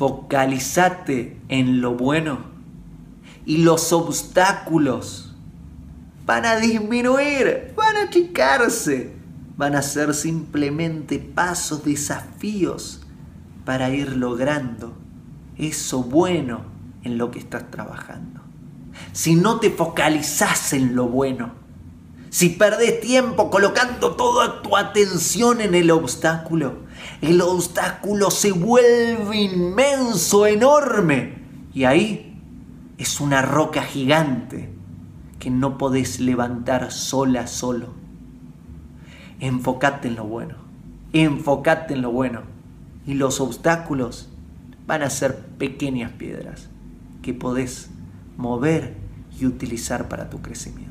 focalizate en lo bueno y los obstáculos van a disminuir, van a achicarse, van a ser simplemente pasos, desafíos para ir logrando eso bueno en lo que estás trabajando. Si no te focalizas en lo bueno, si perdés tiempo colocando toda tu atención en el obstáculo, el obstáculo se vuelve inmenso, enorme. Y ahí es una roca gigante que no podés levantar sola, solo. Enfocate en lo bueno. Enfocate en lo bueno. Y los obstáculos van a ser pequeñas piedras que podés mover y utilizar para tu crecimiento.